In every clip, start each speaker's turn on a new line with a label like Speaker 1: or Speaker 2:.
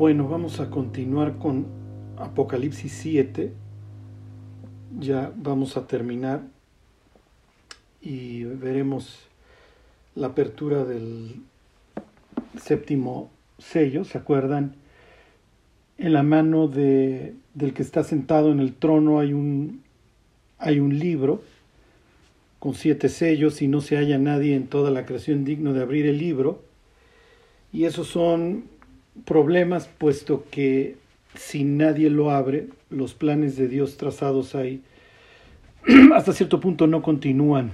Speaker 1: Bueno, vamos a continuar con Apocalipsis 7. Ya vamos a terminar y veremos la apertura del séptimo sello. ¿Se acuerdan? En la mano de, del que está sentado en el trono hay un, hay un libro con siete sellos y no se halla nadie en toda la creación digno de abrir el libro. Y esos son problemas, puesto que si nadie lo abre, los planes de Dios trazados ahí hasta cierto punto no continúan.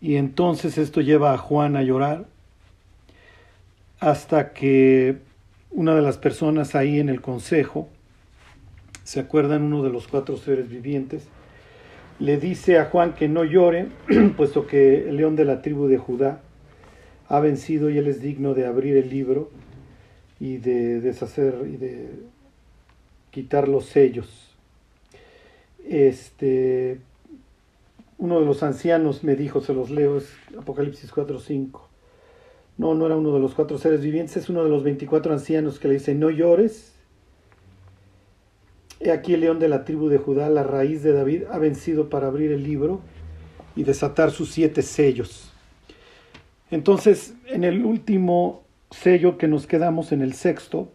Speaker 1: Y entonces esto lleva a Juan a llorar hasta que una de las personas ahí en el consejo, se acuerdan uno de los cuatro seres vivientes, le dice a Juan que no llore, puesto que el león de la tribu de Judá ha vencido y él es digno de abrir el libro y de deshacer y de quitar los sellos. Este, uno de los ancianos me dijo, se los leo, es Apocalipsis 4.5. No, no era uno de los cuatro seres vivientes, es uno de los 24 ancianos que le dice, no llores. He aquí el león de la tribu de Judá, la raíz de David, ha vencido para abrir el libro y desatar sus siete sellos. Entonces, en el último sello que nos quedamos en el sexto,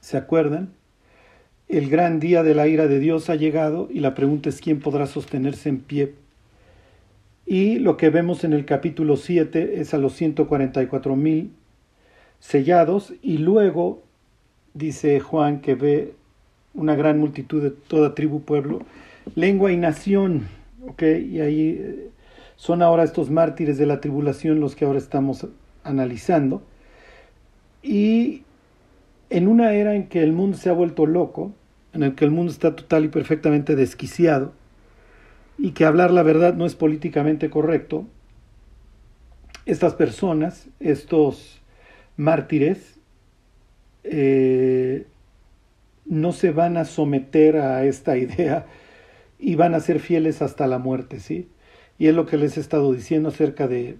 Speaker 1: ¿se acuerdan? El gran día de la ira de Dios ha llegado y la pregunta es quién podrá sostenerse en pie. Y lo que vemos en el capítulo 7 es a los 144 mil sellados y luego dice Juan que ve una gran multitud de toda tribu, pueblo, lengua y nación. Y ahí eh, son ahora estos mártires de la tribulación los que ahora estamos analizando. Y en una era en que el mundo se ha vuelto loco, en el que el mundo está total y perfectamente desquiciado, y que hablar la verdad no es políticamente correcto, estas personas, estos mártires, eh, no se van a someter a esta idea y van a ser fieles hasta la muerte, ¿sí? Y es lo que les he estado diciendo acerca de,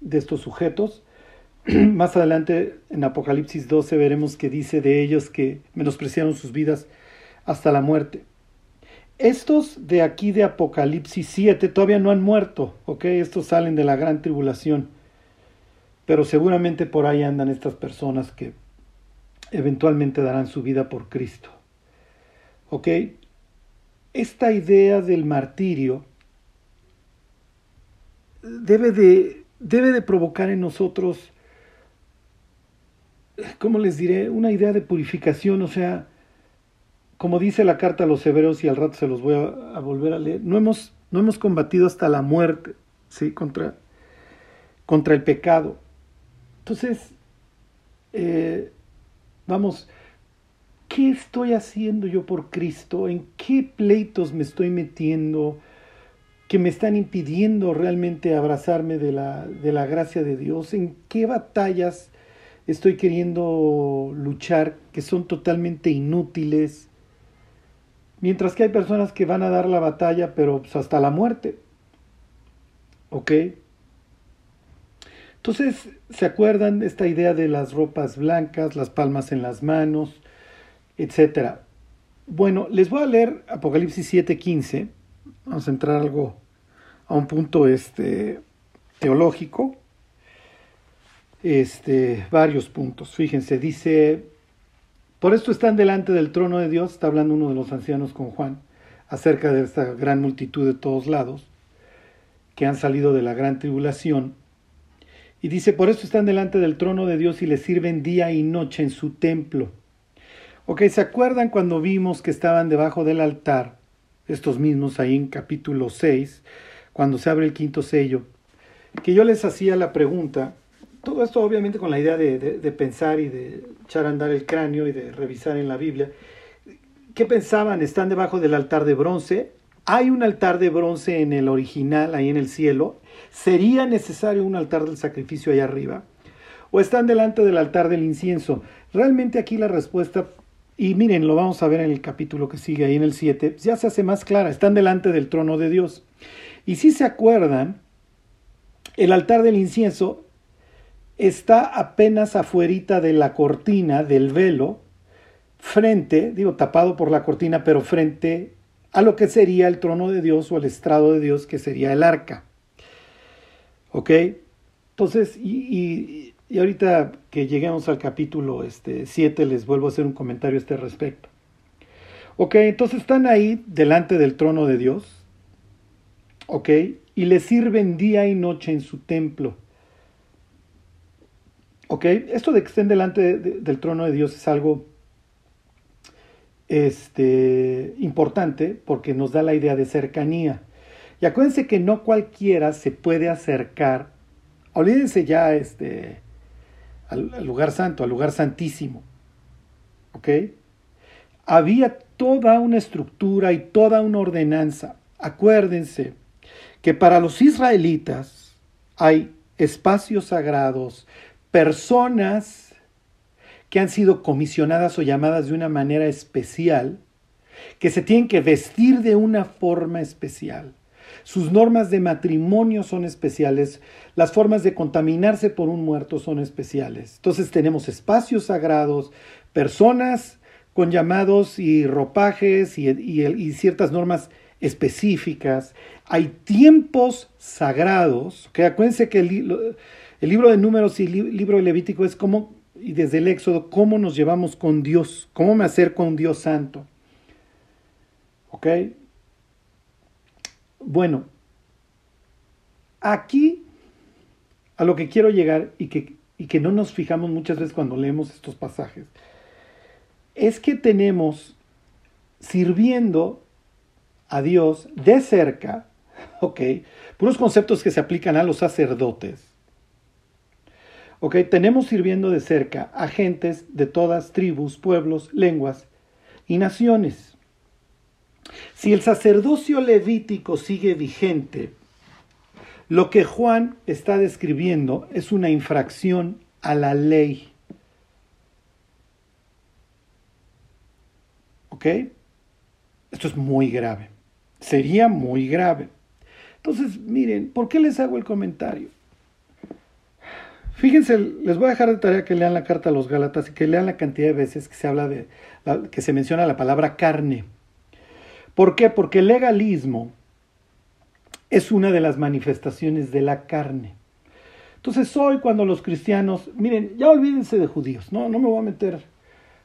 Speaker 1: de estos sujetos. Más adelante en Apocalipsis 12 veremos que dice de ellos que menospreciaron sus vidas hasta la muerte. Estos de aquí de Apocalipsis 7 todavía no han muerto, ¿ok? Estos salen de la gran tribulación. Pero seguramente por ahí andan estas personas que eventualmente darán su vida por Cristo. ¿Ok? Esta idea del martirio debe de, debe de provocar en nosotros ¿cómo les diré? Una idea de purificación, o sea, como dice la carta a los hebreos y al rato se los voy a, volver a leer, no hemos, no hemos combatido hasta la muerte, ¿sí? Contra, contra el pecado. Entonces, eh, vamos, ¿qué estoy haciendo yo por Cristo? ¿En qué pleitos me estoy metiendo que me están impidiendo realmente abrazarme de la, de la gracia de Dios? ¿En qué batallas estoy queriendo luchar que son totalmente inútiles. Mientras que hay personas que van a dar la batalla, pero pues, hasta la muerte. ¿Ok? Entonces, ¿se acuerdan esta idea de las ropas blancas, las palmas en las manos, etcétera? Bueno, les voy a leer Apocalipsis 7:15. Vamos a entrar algo a un punto este, teológico este, varios puntos. Fíjense, dice, por esto están delante del trono de Dios, está hablando uno de los ancianos con Juan, acerca de esta gran multitud de todos lados, que han salido de la gran tribulación. Y dice, por esto están delante del trono de Dios y le sirven día y noche en su templo. Ok, ¿se acuerdan cuando vimos que estaban debajo del altar, estos mismos ahí en capítulo 6, cuando se abre el quinto sello, que yo les hacía la pregunta, todo esto obviamente con la idea de, pensar y de echar a andar el cráneo y de revisar en la Biblia. ¿Qué pensaban? ¿Están debajo del altar de bronce? ¿Hay un altar de bronce en el original, ahí en el cielo? ¿Sería necesario un altar del sacrificio allá arriba? ¿O están delante del altar del incienso? Realmente aquí la respuesta, y miren, lo vamos a ver en el capítulo que sigue, ahí en el 7, ya se hace más clara. Están delante del trono de Dios. Y si se acuerdan, el altar del incienso está apenas afuerita de la cortina del velo, frente, digo tapado por la cortina, pero frente a lo que sería el trono de Dios o el estrado de Dios, que sería el arca. ¿Ok? Entonces, y, ahorita que lleguemos al capítulo este, 7, les vuelvo a hacer un comentario a este respecto. Ok, entonces están ahí delante del trono de Dios, ok, y le sirven día y noche en su templo. Ok, esto de que estén delante del trono de Dios es algo este, importante porque nos da la idea de cercanía. Y acuérdense que no cualquiera se puede acercar, olvídense ya este, al, lugar santo, al lugar santísimo. ¿Ok? Había toda una estructura y toda una ordenanza. Acuérdense que para los israelitas hay espacios sagrados, personas que han sido comisionadas o llamadas de una manera especial, que se tienen que vestir de una forma especial. Sus normas de matrimonio son especiales, las formas de contaminarse por un muerto son especiales. Entonces tenemos espacios sagrados, personas con llamados y ropajes y, ciertas normas específicas. Hay tiempos sagrados, que acuérdense que el, libro de números y el libro de Levítico es como, y desde el Éxodo, cómo nos llevamos con Dios, cómo me acerco a un Dios santo. ¿Ok? Bueno, aquí a lo que quiero llegar y que, y que no nos fijamos muchas veces cuando leemos estos pasajes es que tenemos sirviendo a Dios de cerca, ok, puros conceptos que se aplican a los sacerdotes. Ok, tenemos sirviendo de cerca a gentes de todas tribus, pueblos, lenguas y naciones. Si el sacerdocio levítico sigue vigente, lo que Juan está describiendo es una infracción a la ley. ¿Ok? Esto es muy grave. Sería muy grave. Entonces, miren, ¿por qué les hago el comentario? Fíjense, les voy a dejar de tarea que lean la carta a los Gálatas y que lean la cantidad de veces que se habla de, que se menciona la palabra carne. ¿Por qué? Porque el legalismo es una de las manifestaciones de la carne. Entonces hoy cuando los cristianos, miren, ya olvídense de judíos, no, no me voy a meter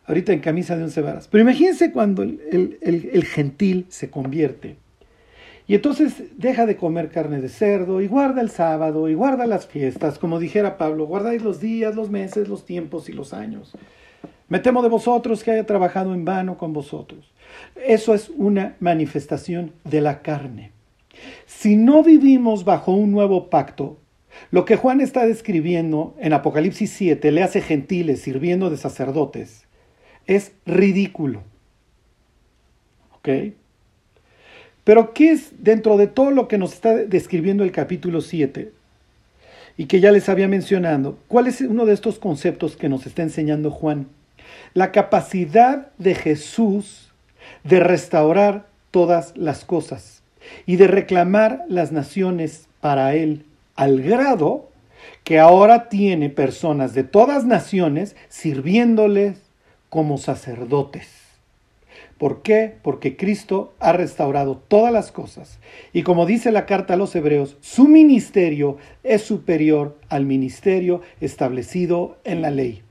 Speaker 1: ahorita en camisa de once varas. Pero imagínense cuando el, gentil se convierte. Y entonces deja de comer carne de cerdo y guarda el sábado y guarda las fiestas, como dijera Pablo, guardáis los días, los meses, los tiempos y los años. Me temo de vosotros que haya trabajado en vano con vosotros. Eso es una manifestación de la carne. Si no vivimos bajo un nuevo pacto, lo que Juan está describiendo en Apocalipsis 7 le hace gentiles sirviendo de sacerdotes es ridículo. ¿Ok? Pero ¿qué es dentro de todo lo que nos está describiendo el capítulo 7? Y que ya les había mencionado, ¿cuál es uno de estos conceptos que nos está enseñando Juan? La capacidad de Jesús de restaurar todas las cosas y de reclamar las naciones para Él, al grado que ahora tiene personas de todas naciones sirviéndoles como sacerdotes. ¿Por qué? Porque Cristo ha restaurado todas las cosas. Y como dice la carta a los hebreos, su ministerio es superior al ministerio establecido en la ley.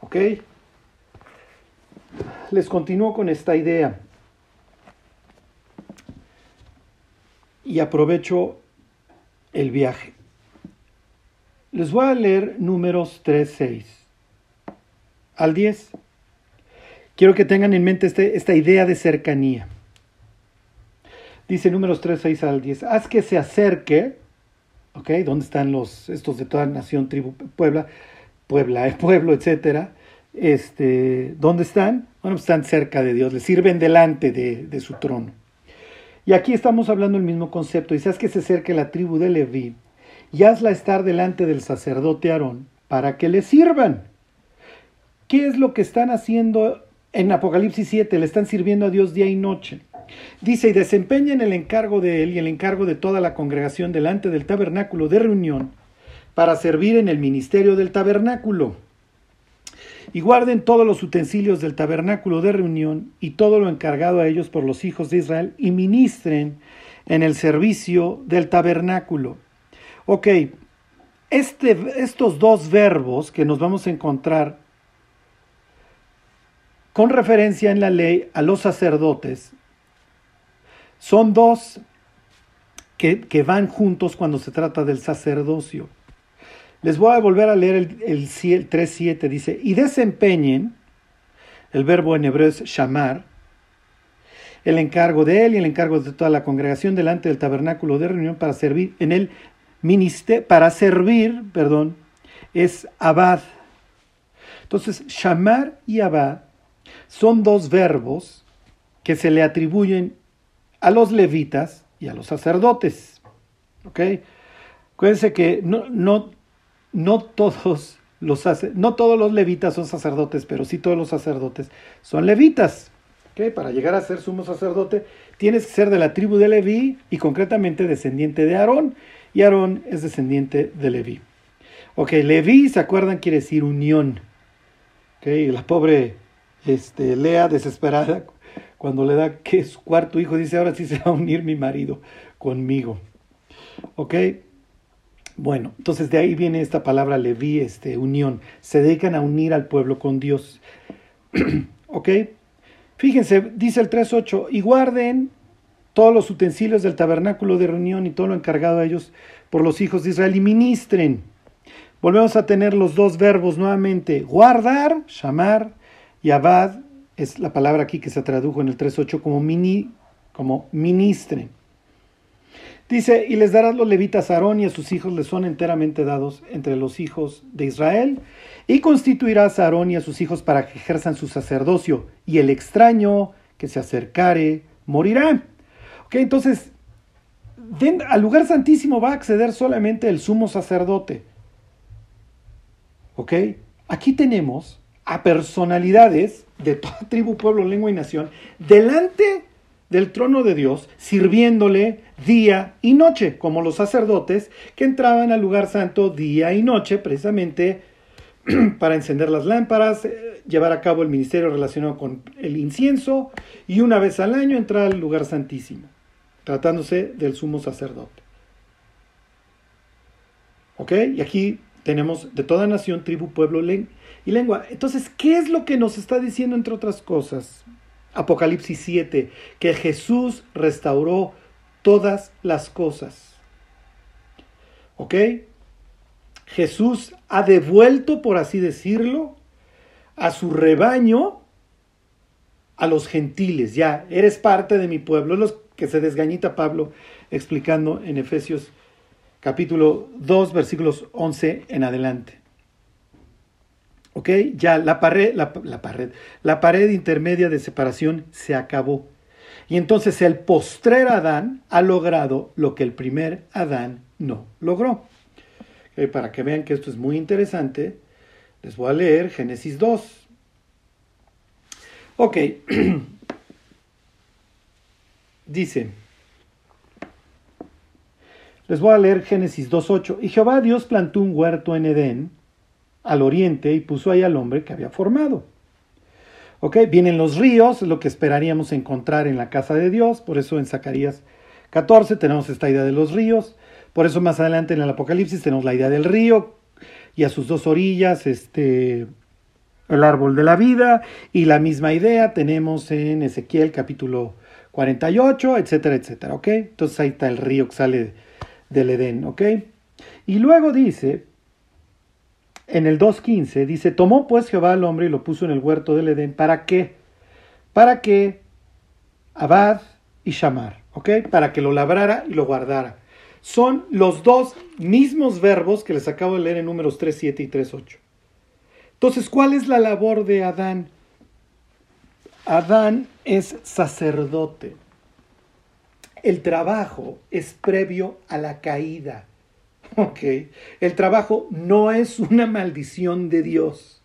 Speaker 1: ¿Ok? Les continúo con esta idea. Y aprovecho el viaje. Les voy a leer números 3, 6 al 10. Quiero que tengan en mente este, esta idea de cercanía. Dice números 3, 6 al 10. Haz que se acerque, ¿ok? ¿Dónde están los, estos de toda nación, tribu, Puebla, Puebla, pueblo, etcétera? Este, ¿Dónde están? Bueno, pues están cerca de Dios, le sirven delante de, su trono. Y aquí estamos hablando del mismo concepto. Dice, haz que se acerque la tribu de Leví y hazla estar delante del sacerdote Aarón para que le sirvan. ¿Qué es lo que están haciendo en Apocalipsis 7? Le están sirviendo a Dios día y noche. Dice, y desempeñen el encargo de él y el encargo de toda la congregación delante del tabernáculo de reunión para servir en el ministerio del tabernáculo. Y guarden todos los utensilios del tabernáculo de reunión y todo lo encargado a ellos por los hijos de Israel y ministren en el servicio del tabernáculo. Ok, este, estos dos verbos que nos vamos a encontrar con referencia en la ley a los sacerdotes son dos que, van juntos cuando se trata del sacerdocio. Les voy a volver a leer el, el, 3.7, dice, y desempeñen, el verbo en hebreo es shamar, el encargo de él y el encargo de toda la congregación delante del tabernáculo de reunión para servir en el ministerio, para servir, perdón, es abad. Entonces, shamar y abad son dos verbos que se le atribuyen a los levitas y a los sacerdotes. ¿Ok? Acuérdense que no, no, no, todos los, no todos los levitas son sacerdotes, pero sí todos los sacerdotes son levitas. ¿Ok? Para llegar a ser sumo sacerdote tienes que ser de la tribu de Leví y concretamente descendiente de Aarón. Y Aarón es descendiente de Leví. Ok, Leví, ¿se acuerdan? Quiere decir unión. Ok, la pobre este, Lea desesperada cuando le da que es cuarto hijo, dice, ahora sí se va a unir mi marido conmigo. ¿Ok? Bueno, entonces de ahí viene esta palabra leví, este, unión. Se dedican a unir al pueblo con Dios. ¿Ok? Fíjense, dice el 3.8, y guarden todos los utensilios del tabernáculo de reunión y todo lo encargado a ellos por los hijos de Israel y ministren. Volvemos a tener los dos verbos nuevamente, guardar, llamar, y abad es la palabra aquí que se tradujo en el 3.8 como, mini, como ministre. Dice, y les darás los levitas a Aarón y a sus hijos les son enteramente dados entre los hijos de Israel, y constituirás a Aarón y a sus hijos para que ejerzan su sacerdocio, y el extraño que se acercare morirá. Ok, entonces, al lugar santísimo va a acceder solamente el sumo sacerdote. Ok, aquí tenemos a personalidades de toda tribu, pueblo, lengua y nación delante del trono de Dios, sirviéndole día y noche, como los sacerdotes que entraban al lugar santo día y noche, precisamente para encender las lámparas, eh, llevar a cabo el ministerio relacionado con el incienso y una vez al año entrar al lugar santísimo, tratándose del sumo sacerdote. ¿Ok? Y aquí tenemos de toda nación, tribu, pueblo, y lengua. Entonces, ¿qué es lo que nos está diciendo, entre otras cosas? Apocalipsis 7, que Jesús restauró todas las cosas. ¿Ok? Jesús ha devuelto, por así decirlo, a su rebaño a los gentiles. Ya, eres parte de mi pueblo. Es lo que se desgañita Pablo explicando en Efesios capítulo 2, versículos 11 en adelante. ¿Ok? Ya la pared, la, pared, la pared intermedia de separación se acabó. Y entonces el postrer Adán ha logrado lo que el primer Adán no logró. Para que vean que esto es muy interesante, les voy a leer Génesis 2. Ok. Dice, les voy a leer Génesis 2.8. Y Jehová Dios plantó un huerto en Edén al oriente y puso ahí al hombre que había formado. ¿Ok? Vienen los ríos, lo que esperaríamos encontrar en la casa de Dios, por eso en Zacarías 14 tenemos esta idea de los ríos, por eso más adelante en el Apocalipsis tenemos la idea del río y a sus dos orillas este, el árbol de la vida y la misma idea tenemos en Ezequiel capítulo 48, etcétera, etcétera, ¿ok? Entonces ahí está el río que sale del Edén, ¿ok? Y luego dice, en el 2.15 dice, tomó pues Jehová al hombre y lo puso en el huerto del Edén. ¿Para qué? Para que Abad y Shamar, ¿ok? Para que lo labrara y lo guardara. Son los dos mismos verbos que les acabo de leer en números 3.7 y 3.8. Entonces, ¿cuál es la labor de Adán? Adán es sacerdote. El trabajo es previo a la caída. Ok, el trabajo no es una maldición de Dios.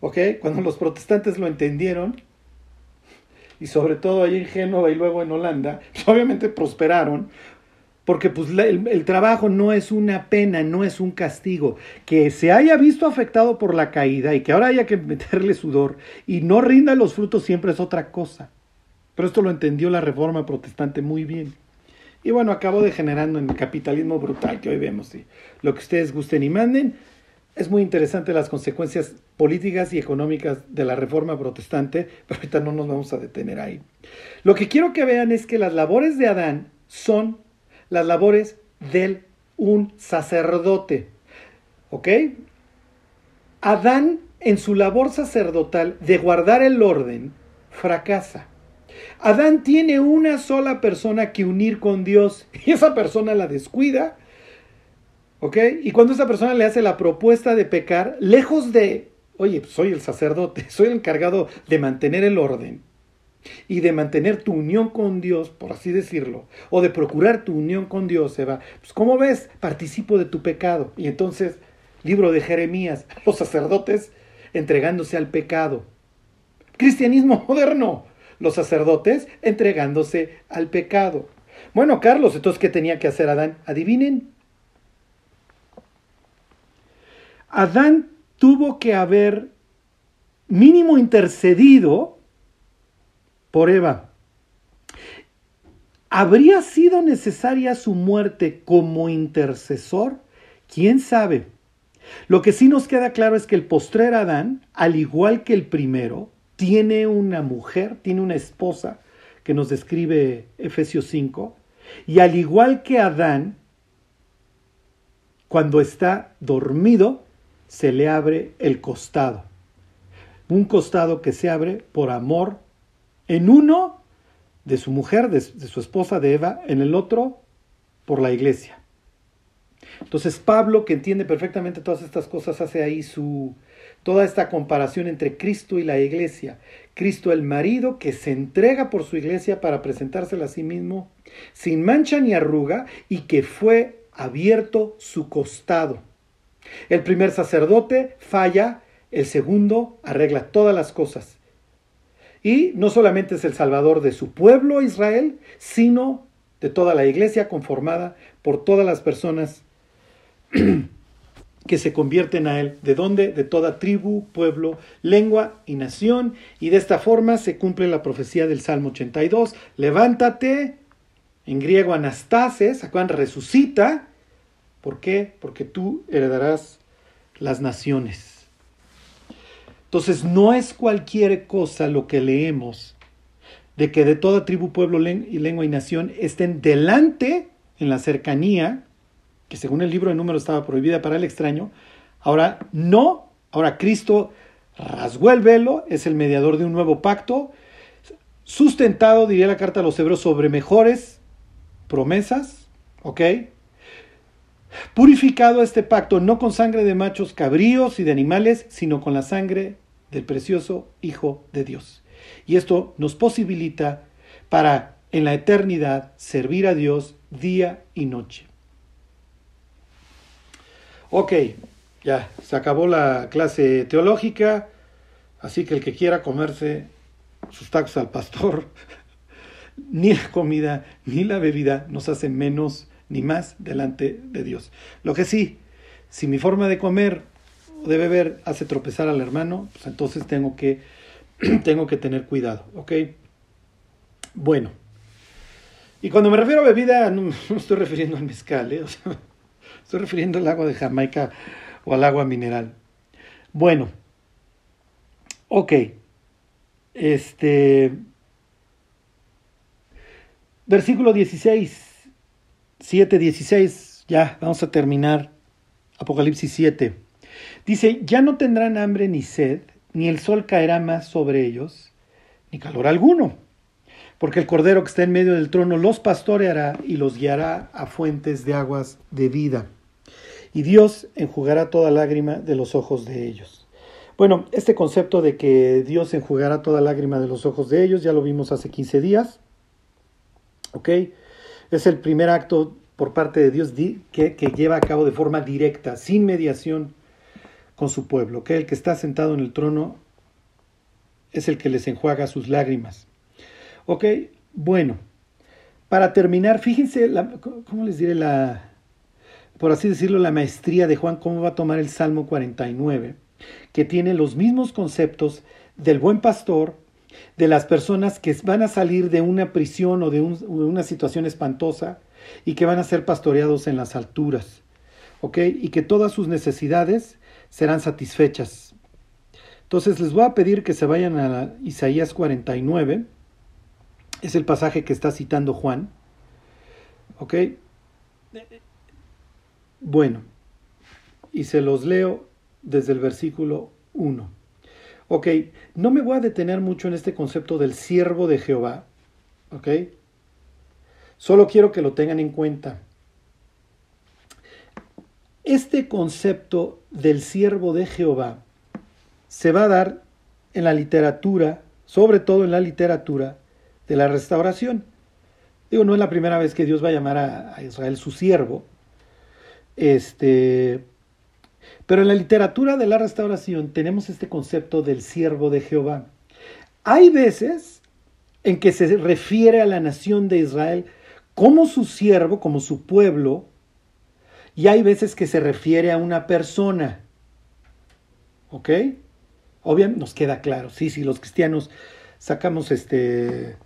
Speaker 1: Ok, cuando los protestantes lo entendieron, y sobre todo ahí en Génova y luego en Holanda, obviamente prosperaron, porque pues el, el, trabajo no es una pena, no es un castigo. Que se haya visto afectado por la caída y que ahora haya que meterle sudor y no rinda los frutos siempre es otra cosa. Pero esto lo entendió la reforma protestante muy bien. Y bueno, acabó degenerando en el capitalismo brutal que hoy vemos. Lo que ustedes gusten y manden, es muy interesante las consecuencias políticas y económicas de la reforma protestante, pero ahorita no nos vamos a detener ahí. Lo que quiero que vean es que las labores de Adán son las labores de un sacerdote. ¿Ok? Adán en su labor sacerdotal de guardar el orden fracasa. Adán tiene una sola persona que unir con Dios y esa persona la descuida ¿Ok? Y cuando esa persona le hace la propuesta de pecar, lejos de, oye, pues, soy el sacerdote, soy el encargado de mantener el orden y de mantener tu unión con Dios, por así decirlo, o de procurar tu unión con Dios, Eva, pues ¿cómo ves? Participo de tu pecado. Y entonces, libro de Jeremías, los sacerdotes entregándose al pecado. Cristianismo moderno, los sacerdotes entregándose al pecado. Bueno, Carlos, entonces, ¿qué tenía que hacer Adán? Adivinen, Adán tuvo que haber mínimo intercedido por Eva. ¿Habría sido necesaria su muerte como intercesor? ¿Quién sabe? Lo que sí nos queda claro es que el postrer Adán, al igual que el primero, tiene una mujer, tiene una esposa, que nos describe Efesios 5, y al igual que Adán, cuando está dormido, se le abre el costado. Un costado que se abre por amor en uno de su mujer, de, su esposa de Eva, en el otro por la iglesia. Entonces Pablo, que entiende perfectamente todas estas cosas, hace ahí su toda esta comparación entre Cristo y la iglesia. Cristo el marido que se entrega por su iglesia para presentársela a sí mismo sin mancha ni arruga y que fue abierto su costado el primer sacerdote falla, el segundo arregla todas las cosas. Y no solamente es el salvador de su pueblo Israel, sino de toda la iglesia conformada por todas las personas que se convierten a él. ¿De dónde? De toda tribu, pueblo, lengua y nación. Y de esta forma se cumple la profecía del Salmo 82. Levántate, en griego anastases, acuan resucita, ¿Por qué? Porque tú heredarás las naciones. Entonces no es cualquier cosa lo que leemos de que de toda tribu, pueblo lengua y nación estén delante en la cercanía, que según el libro de números estaba prohibida para el extraño, ahora no, ahora Cristo rasgó el velo, es el mediador de un nuevo pacto, sustentado, diría la carta a los hebreos, sobre mejores promesas, ¿ok? Purificado este pacto no con sangre de machos cabríos y de animales, sino con la sangre del precioso Hijo de Dios. Y esto nos posibilita para en la eternidad servir a Dios día y noche. Ok, ya se acabó la clase teológica, así que el que quiera comerse sus tacos al pastor, ni la comida ni la bebida nos hace menos ni más delante de Dios. Lo que sí, si mi forma de comer o de beber hace tropezar al hermano, pues entonces tengo que, tengo que tener cuidado, ¿ok? Bueno, y cuando me refiero a bebida, no, me estoy refiriendo al mezcal, ¿eh? Estoy refiriendo al agua de Jamaica o al agua mineral. Bueno, ok, este, versículo 16 7.16, ya, vamos a terminar. Apocalipsis 7. Dice, ya no tendrán hambre ni sed, ni el sol caerá más sobre ellos, ni calor alguno, porque el Cordero que está en medio del trono los pastoreará y los guiará a fuentes de aguas de vida. Y Dios enjugará toda lágrima de los ojos de ellos. Bueno, este concepto de que Dios enjugará toda lágrima de los ojos de ellos, ya lo vimos hace 15 días. ¿Ok? Es el primer acto por parte de Dios que, lleva a cabo de forma directa, sin mediación con su pueblo, que el que está sentado en el trono es el que les enjuaga sus lágrimas. Ok, bueno, para terminar, fíjense, ¿cómo les diré la, por así decirlo, la maestría de Juan, cómo va a tomar el Salmo 49, que tiene los mismos conceptos del buen pastor, de las personas que van a salir de una prisión o de, una situación espantosa y que van a ser pastoreados en las alturas, ¿ok? Y que todas sus necesidades serán satisfechas. Entonces les voy a pedir que se vayan a Isaías 49, es el pasaje que está citando Juan, ¿ok? Bueno, y se los leo desde el versículo 1. Ok, no me voy a detener mucho en este concepto del siervo de Jehová, ok. Solo quiero que lo tengan en cuenta. Este concepto del siervo de Jehová se va a dar en la literatura, sobre todo en la literatura de la restauración. Digo, no es la primera vez que Dios va a llamar a, a Israel su siervo, este, pero en la literatura de la restauración tenemos este concepto del siervo de Jehová. Hay veces en que se refiere a la nación de Israel como su siervo, como su pueblo, y hay veces que se refiere a una persona. ¿Ok? Obviamente nos queda claro, sí, sí, los cristianos sacamos este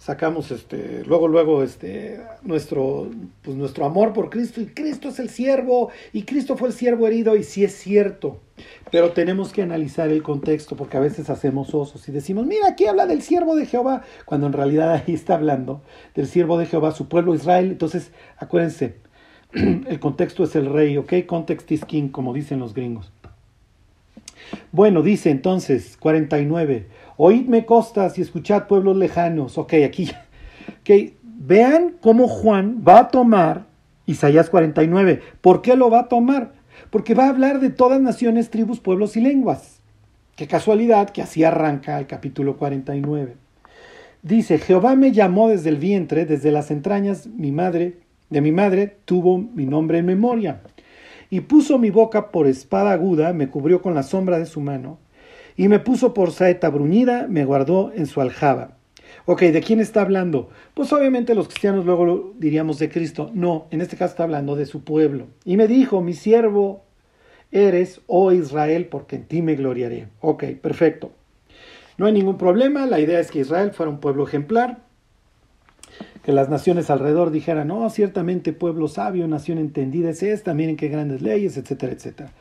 Speaker 1: sacamos este luego luego este nuestro pues nuestro amor por Cristo y Cristo es el siervo y Cristo fue el siervo herido y sí es cierto. Pero tenemos que analizar el contexto porque a veces hacemos osos y decimos mira aquí habla del siervo de Jehová cuando en realidad ahí está hablando del siervo de Jehová su pueblo Israel. Entonces acuérdense el contexto es el rey ok context is king como dicen los gringos. Bueno dice entonces 49 Oídme costas y escuchad pueblos lejanos. Ok, aquí. Okay. Vean cómo Juan va a tomar Isaías 49. ¿Por qué lo va a tomar? Porque va a hablar de todas naciones, tribus, pueblos y lenguas. Qué casualidad que así arranca el capítulo 49. Dice, Jehová me llamó desde el vientre, desde las entrañas, mi madre, de mi madre tuvo mi nombre en memoria. Y puso mi boca por espada aguda, me cubrió con la sombra de su mano y me puso por saeta bruñida, me guardó en su aljaba. Ok, ¿de quién está hablando? Pues obviamente los cristianos luego lo diríamos de Cristo. No, en este caso está hablando de su pueblo. Y me dijo, mi siervo eres, oh Israel, porque en ti me gloriaré. Ok, perfecto. No hay ningún problema, la idea es que Israel fuera un pueblo ejemplar, que las naciones alrededor dijeran, no, oh, ciertamente pueblo sabio, nación entendida es esta, miren qué grandes leyes, etcétera, etcétera.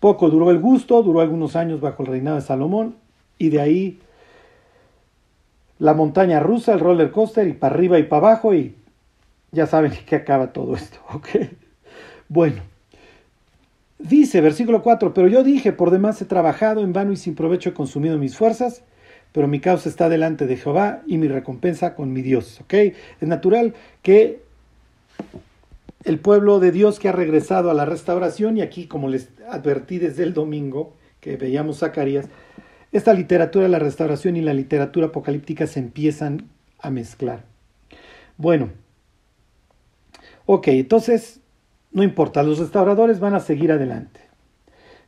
Speaker 1: Poco duró el gusto, duró algunos años bajo el reinado de Salomón y de ahí la montaña rusa, el roller coaster y para arriba y para abajo y ya saben que acaba todo esto, ¿ok? Bueno, dice versículo 4, pero yo dije, por demás he trabajado en vano y sin provecho he consumido mis fuerzas, pero mi causa está delante de Jehová y mi recompensa con mi Dios, ¿ok? Es natural que el pueblo de Dios que ha regresado a la restauración y aquí, como les advertí desde el domingo que veíamos Zacarías, esta literatura de la restauración y la literatura apocalíptica se empiezan a mezclar. Bueno, ok, entonces, no importa, los restauradores van a seguir adelante.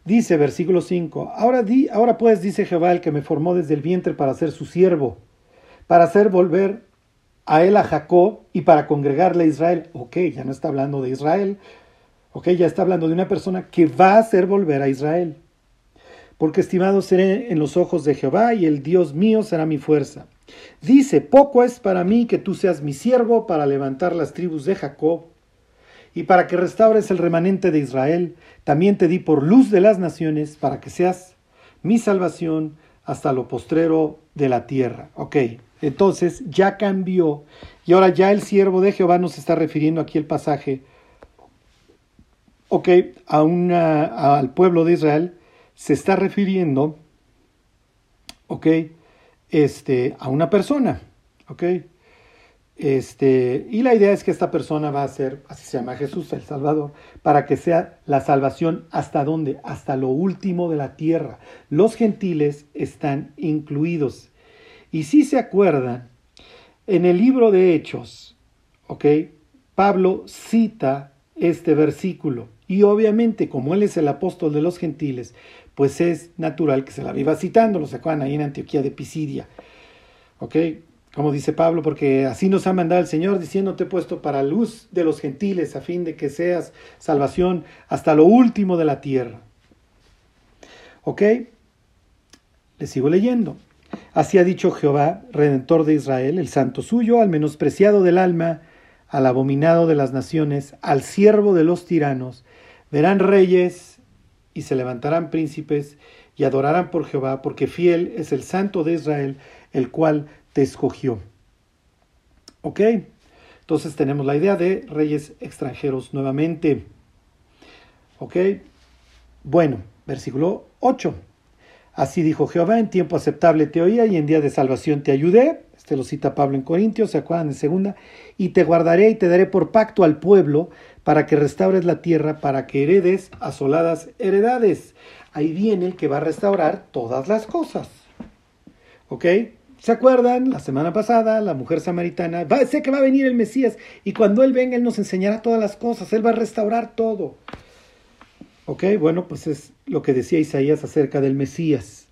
Speaker 1: Dice versículo 5, ahora, di, ahora pues dice Jehová el que me formó desde el vientre para ser su siervo, para hacer volver a él a Jacob y para congregarle a Israel. Ok, ya no está hablando de Israel. Ok, ya está hablando de una persona que va a hacer volver a Israel. Porque estimado seré en los ojos de Jehová y el Dios mío será mi fuerza. Dice, poco es para mí que tú seas mi siervo para levantar las tribus de Jacob y para que restaures el remanente de Israel. También te di por luz de las naciones para que seas mi salvación hasta lo postrero de la tierra. Ok, entonces ya cambió y ahora ya el siervo de Jehová nos está refiriendo aquí el pasaje, ok, a una, al pueblo de Israel, se está refiriendo, ok, este, a una persona, ok. Este, y la idea es que esta persona va a ser, así se llama Jesús, el Salvador, para que sea la salvación hasta dónde, hasta lo último de la tierra. Los gentiles están incluidos. Y si se acuerdan, en el libro de Hechos, ¿ok? Pablo cita este versículo. Y obviamente, como él es el apóstol de los gentiles, pues es natural que se la viva citando. Lo sacaban ahí en Antioquía de Pisidia. ¿Ok? como dice Pablo, porque así nos ha mandado el Señor, diciendo, te he puesto para luz de los gentiles, a fin de que seas salvación hasta lo último de la tierra. ¿Ok? Le sigo leyendo. Así ha dicho Jehová, Redentor de Israel, el santo suyo, al menospreciado del alma, al abominado de las naciones, al siervo de los tiranos. Verán reyes y se levantarán príncipes y adorarán por Jehová, porque fiel es el santo de Israel, el cual te escogió. ¿Ok? Entonces tenemos la idea de reyes extranjeros nuevamente. ¿Ok? Bueno, versículo 8. Así dijo Jehová, en tiempo aceptable te oía y en día de salvación te ayudé. Este lo cita Pablo en Corintios, se acuerdan en segunda. Y te guardaré y te daré por pacto al pueblo para que restaures la tierra, para que heredes asoladas heredades. Ahí viene el que va a restaurar todas las cosas. ¿Ok? ¿Se acuerdan? La semana pasada, la mujer samaritana, va, sé que va a venir el Mesías y cuando Él venga, Él nos enseñará todas las cosas, Él va a restaurar todo. ¿Ok? Bueno, pues es lo que decía Isaías acerca del Mesías.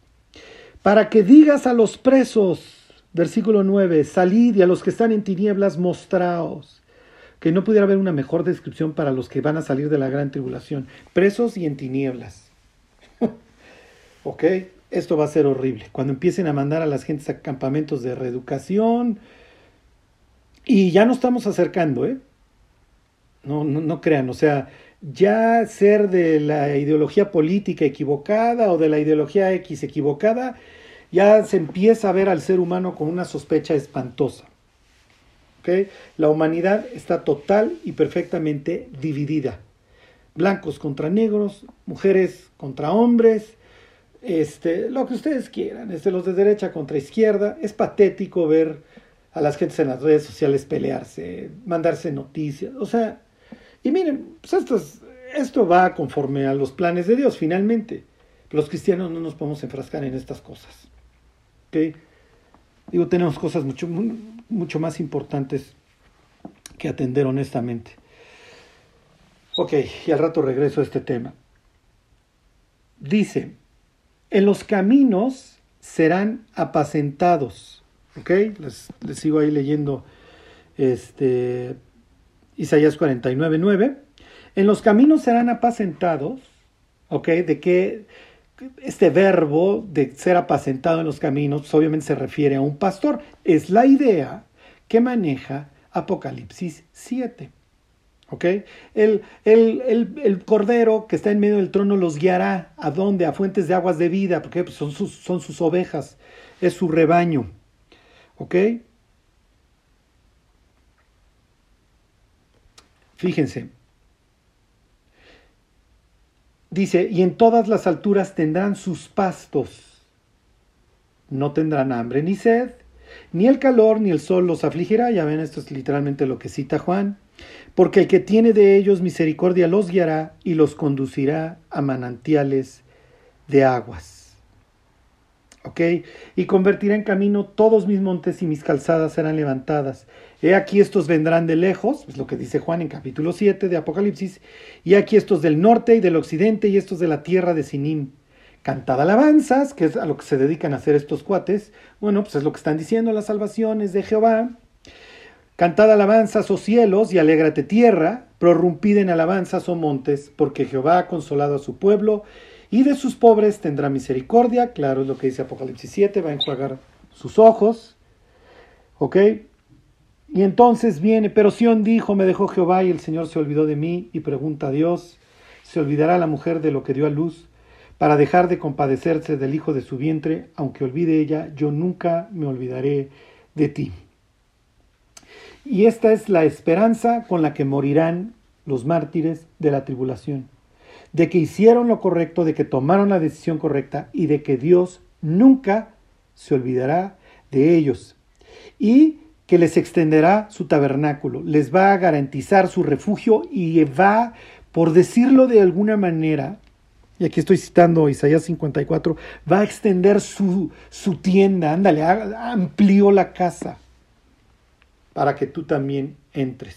Speaker 1: Para que digas a los presos, versículo 9, salid y a los que están en tinieblas, mostraos. Que no pudiera haber una mejor descripción para los que van a salir de la gran tribulación. Presos y en tinieblas. ¿Ok? esto va a ser horrible. Cuando empiecen a mandar a las gentes a campamentos de reeducación, y ya nos estamos acercando, ¿eh? No, no, no crean, o sea, ya ser de la ideología política equivocada o de la ideología X equivocada, ya se empieza a ver al ser humano con una sospecha espantosa. ¿Okay? La humanidad está total y perfectamente dividida. Blancos contra negros, mujeres contra hombres, este, lo que ustedes quieran, este, los de derecha contra izquierda, es patético ver a las gentes en las redes sociales pelearse, mandarse noticias, o sea, y miren, pues esto, esto va conforme a los planes de Dios, finalmente. Los cristianos no nos podemos enfrascar en estas cosas. ¿okay? Digo, tenemos cosas mucho, mucho más importantes que atender honestamente. Ok, y al rato regreso a este tema. Dice, en los caminos serán apacentados. ¿Ok? Les, sigo ahí leyendo este, Isaías 49, 9. En los caminos serán apacentados. ¿Ok? De que este verbo de ser apacentado en los caminos, pues, obviamente se refiere a un pastor. Es la idea que maneja Apocalipsis 7. ¿Ok? El, el, cordero que está en medio del trono los guiará a dónde? A fuentes de aguas de vida, porque pues son, sus, son sus ovejas, es su rebaño. ¿Ok? Fíjense. Dice, y en todas las alturas tendrán sus pastos. No tendrán hambre ni sed, ni el calor ni el sol los afligirá. Ya ven, esto es literalmente lo que cita Juan porque el que tiene de ellos misericordia los guiará y los conducirá a manantiales de aguas. Y convertirá en camino todos mis montes y mis calzadas serán levantadas. He aquí estos vendrán de lejos, es lo que dice Juan en capítulo 7 de Apocalipsis, y aquí estos del norte y del occidente y estos de la tierra de Sinim. Cantad alabanzas, que es a lo que se dedican a hacer estos cuates. Bueno, pues es lo que están diciendo las salvaciones de Jehová. Cantad alabanzas, oh cielos, y alégrate tierra, prorrumpid en alabanzas, oh montes, porque Jehová ha consolado a su pueblo, y de sus pobres tendrá misericordia. Claro, es lo que dice Apocalipsis 7, va a enjuagar sus ojos. ¿Ok? Y entonces viene, pero Sión dijo, me dejó Jehová y el Señor se olvidó de mí, y pregunta a Dios, ¿se olvidará la mujer de lo que dio a luz? Para dejar de compadecerse del hijo de su vientre, aunque olvide ella, yo nunca me olvidaré de ti. Y esta es la esperanza con la que morirán los mártires de la tribulación, de que hicieron lo correcto, de que tomaron la decisión correcta y de que Dios nunca se olvidará de ellos y que les extenderá su tabernáculo, les va a garantizar su refugio y va, por decirlo de alguna manera, y aquí estoy citando Isaías 54, va a extender su, su tienda, ándale, amplió la casa para que tú también entres.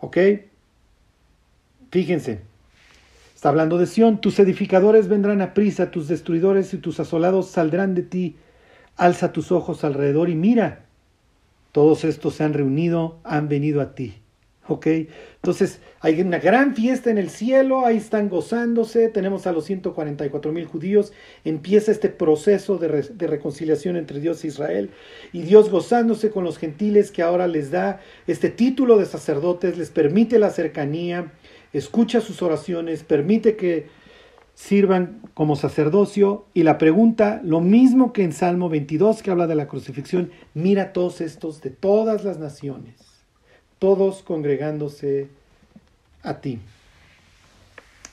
Speaker 1: ¿Ok? Fíjense, está hablando de Sión, tus edificadores vendrán a prisa, tus destruidores y tus asolados saldrán de ti Alza tus ojos alrededor y mira, todos estos se han reunido, han venido a ti. ¿Ok? Entonces hay una gran fiesta en el cielo, ahí están gozándose, tenemos a los 144 mil judíos, empieza este proceso de, reconciliación entre Dios e Israel, y Dios gozándose con los gentiles que ahora les da este título de sacerdotes, les permite la cercanía, escucha sus oraciones, permite que sirvan como sacerdocio, y la pregunta, lo mismo que en Salmo 22 que habla de la crucifixión, mira todos estos de todas las naciones todos congregándose a ti.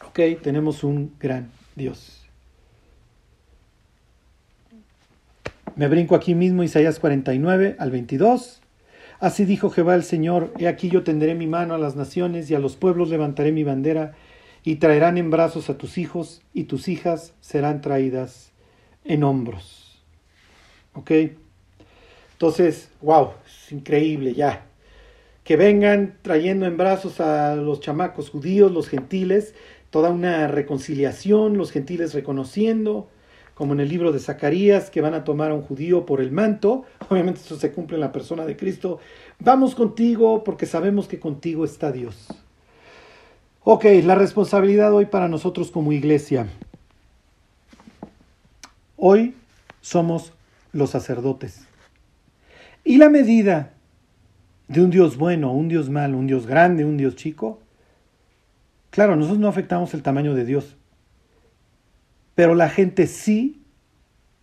Speaker 1: Ok, tenemos un gran Dios. Me brinco aquí mismo Isaías 49 al 22. Así dijo Jehová el Señor, he aquí yo tenderé mi mano a las naciones y a los pueblos levantaré mi bandera y traerán en brazos a tus hijos y tus hijas serán traídas en hombros. ¿Ok? Entonces, wow, es increíble ya que vengan trayendo en brazos a los chamacos judíos, los gentiles, toda una reconciliación, los gentiles reconociendo, como en el libro de Zacarías, que van a tomar a un judío por el manto, obviamente eso se cumple en la persona de Cristo, vamos contigo porque sabemos que contigo está Dios. Ok, la responsabilidad hoy para nosotros como iglesia. Hoy somos los sacerdotes. Y la medida de un Dios bueno, un Dios malo, un Dios grande, un Dios chico, claro, nosotros no afectamos el tamaño de Dios, pero la gente sí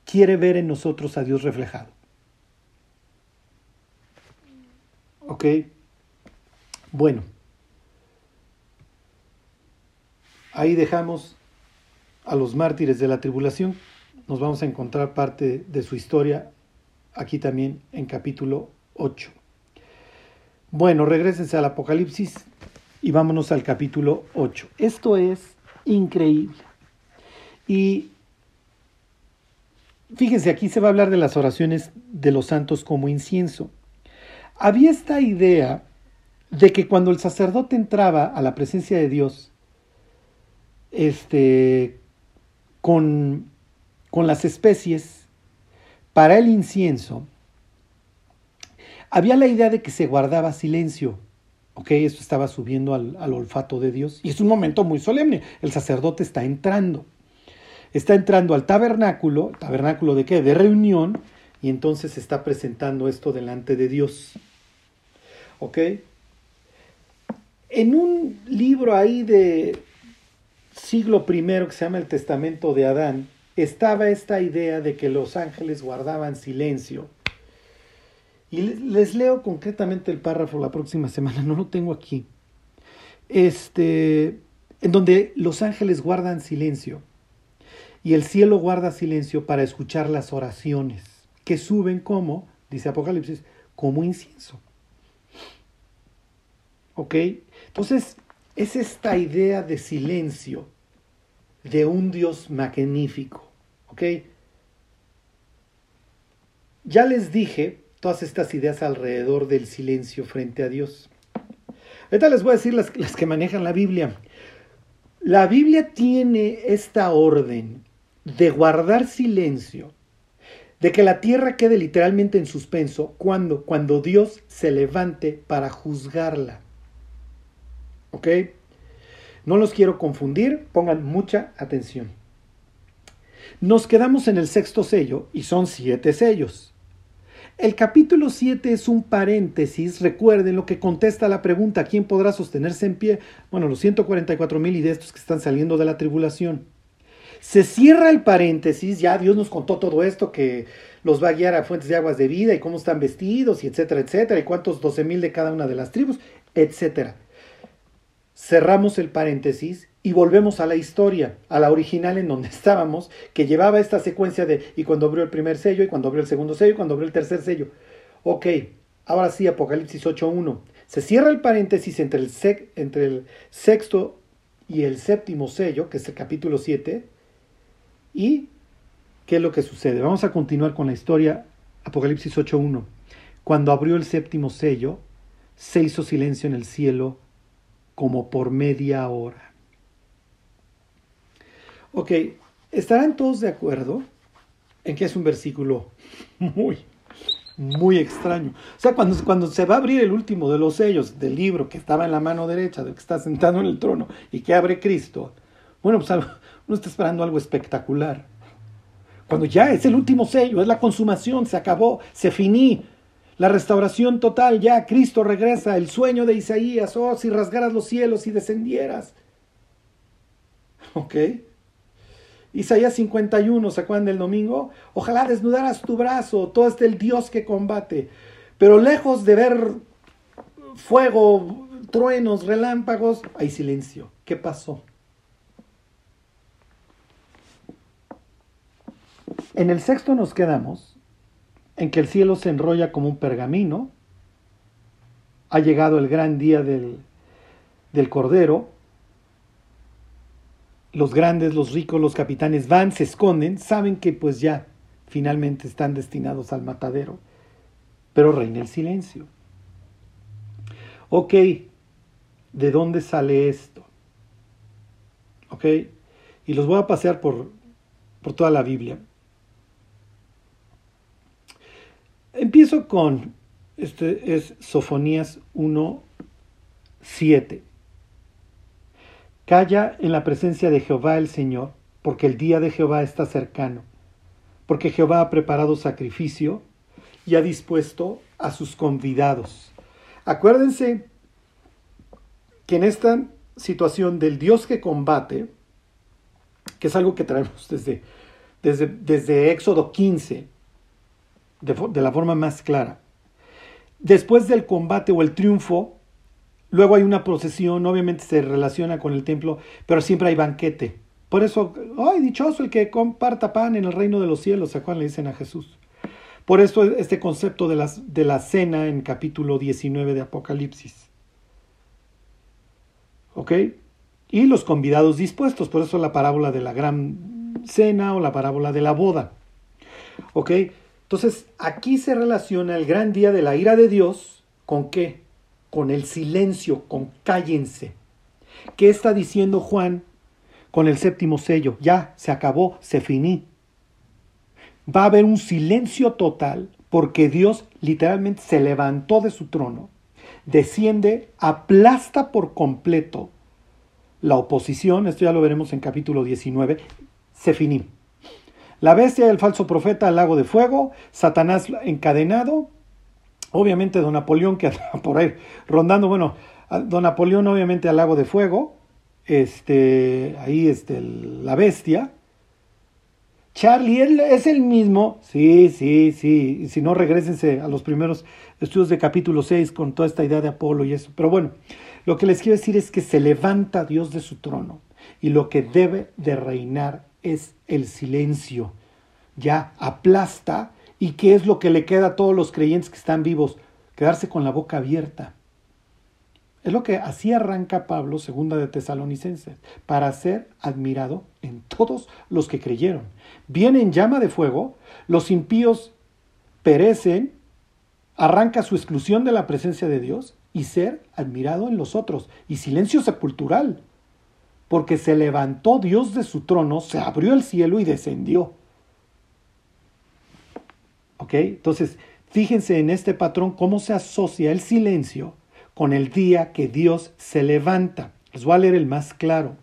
Speaker 1: quiere ver en nosotros a Dios reflejado. ¿Ok? Bueno, ahí dejamos a los mártires de la tribulación. Nos vamos a encontrar parte de su historia aquí también en capítulo 8. Bueno, regresense al Apocalipsis y vámonos al capítulo 8. Esto es increíble. Y fíjense, aquí se va a hablar de las oraciones de los santos como incienso. Había esta idea de que cuando el sacerdote entraba a la presencia de Dios, este, con, con las especies, para el incienso, había la idea de que se guardaba silencio. Ok, esto estaba subiendo al, olfato de Dios. Y es un momento muy solemne. El sacerdote está entrando. Está entrando al tabernáculo. ¿Tabernáculo de qué? De reunión. Y entonces está presentando esto delante de Dios. ¿Ok? En un libro ahí de siglo I que se llama el Testamento de Adán, estaba esta idea de que los ángeles guardaban silencio y les leo concretamente el párrafo la próxima semana, no lo tengo aquí. Este, en donde los ángeles guardan silencio y el cielo guarda silencio para escuchar las oraciones que suben como, dice Apocalipsis, como incienso. ¿Ok? Entonces, es esta idea de silencio de un Dios magnífico. ¿Ok? Ya les dije todas estas ideas alrededor del silencio frente a Dios. Ahorita les voy a decir las, que manejan la Biblia. La Biblia tiene esta orden de guardar silencio, de que la tierra quede literalmente en suspenso cuando, cuando Dios se levante para juzgarla. ¿Ok? No los quiero confundir, pongan mucha atención. Nos quedamos en el sexto sello y son siete sellos. El capítulo 7 es un paréntesis, recuerden lo que contesta la pregunta, ¿quién podrá sostenerse en pie? Bueno, los 144 mil y de estos que están saliendo de la tribulación. Se cierra el paréntesis, ya Dios nos contó todo esto, que los va a guiar a fuentes de aguas de vida y cómo están vestidos, y etcétera, etcétera, y cuántos 12 mil de cada una de las tribus, etcétera. Cerramos el paréntesis y volvemos a la historia, a la original en donde estábamos, que llevaba esta secuencia de y cuando abrió el primer sello, y cuando abrió el segundo sello, y cuando abrió el tercer sello. Ok, ahora sí, Apocalipsis 8.1. Se cierra el paréntesis entre el, entre el sexto y el séptimo sello, que es el capítulo 7, y ¿qué es lo que sucede? Vamos a continuar con la historia, Apocalipsis 8.1. Cuando abrió el séptimo sello, se hizo silencio en el cielo como por media hora. Ok, ¿estarán todos de acuerdo en que es un versículo muy, muy extraño. O sea, cuando, cuando se va a abrir el último de los sellos del libro que estaba en la mano derecha, del que está sentado en el trono y que abre Cristo, bueno, pues uno está esperando algo espectacular. Cuando ya es el último sello, es la consumación, se acabó, se finí. La restauración total, ya Cristo regresa, el sueño de Isaías, oh, si rasgaras los cielos y descendieras. ¿Ok? Isaías 51, ¿se acuerdan del domingo? Ojalá desnudaras tu brazo, todo este el Dios que combate. Pero lejos de ver fuego, truenos, relámpagos, hay silencio. ¿Qué pasó? En el sexto nos quedamos en que el cielo se enrolla como un pergamino. Ha llegado el gran día del, del Cordero los grandes, los ricos, los capitanes van, se esconden, saben que pues ya finalmente están destinados al matadero, pero reina el silencio. Ok, ¿de dónde sale esto? Ok, y los voy a pasear por, por toda la Biblia. Empiezo con, este es Sofonías 1, 7. Calla en la presencia de Jehová el Señor, porque el día de Jehová está cercano, porque Jehová ha preparado sacrificio y ha dispuesto a sus convidados. Acuérdense que en esta situación del Dios que combate, que es algo que traemos desde, desde, desde Éxodo 15, de, la forma más clara, después del combate o el triunfo, Luego hay una procesión, obviamente se relaciona con el templo, pero siempre hay banquete. Por eso, ¡ay, dichoso el que comparta pan en el reino de los cielos! ¿A cuál le dicen a Jesús? Por eso este concepto de, las, de la cena en capítulo 19 de Apocalipsis. ¿Ok? Y los convidados dispuestos, por eso la parábola de la gran cena o la parábola de la boda. ¿Ok? Entonces, aquí se relaciona el gran día de la ira de Dios con qué? con el silencio, con cállense. ¿Qué está diciendo Juan con el séptimo sello? Ya, se acabó, se finí. Va a haber un silencio total porque Dios literalmente se levantó de su trono, desciende, aplasta por completo la oposición, esto ya lo veremos en capítulo 19, se finí. La bestia el falso profeta al lago de fuego, Satanás encadenado, Obviamente don Napoleón que andaba por ahí rondando, bueno, don Napoleón obviamente al lago de fuego, este, ahí este, la bestia. Charlie, él es el mismo, sí, sí, sí, si no, regresense a los primeros estudios de capítulo 6 con toda esta idea de Apolo y eso. Pero bueno, lo que les quiero decir es que se levanta Dios de su trono y lo que debe de reinar es el silencio. Ya aplasta ¿Y qué es lo que le queda a todos los creyentes que están vivos? Quedarse con la boca abierta. Es lo que así arranca Pablo, segunda de Tesalonicenses, para ser admirado en todos los que creyeron. Viene en llama de fuego, los impíos perecen, arranca su exclusión de la presencia de Dios y ser admirado en los otros. Y silencio sepultural, porque se levantó Dios de su trono, se abrió el cielo y descendió. Entonces, fíjense en este patrón cómo se asocia el silencio con el día que Dios se levanta. Les voy a leer el más claro.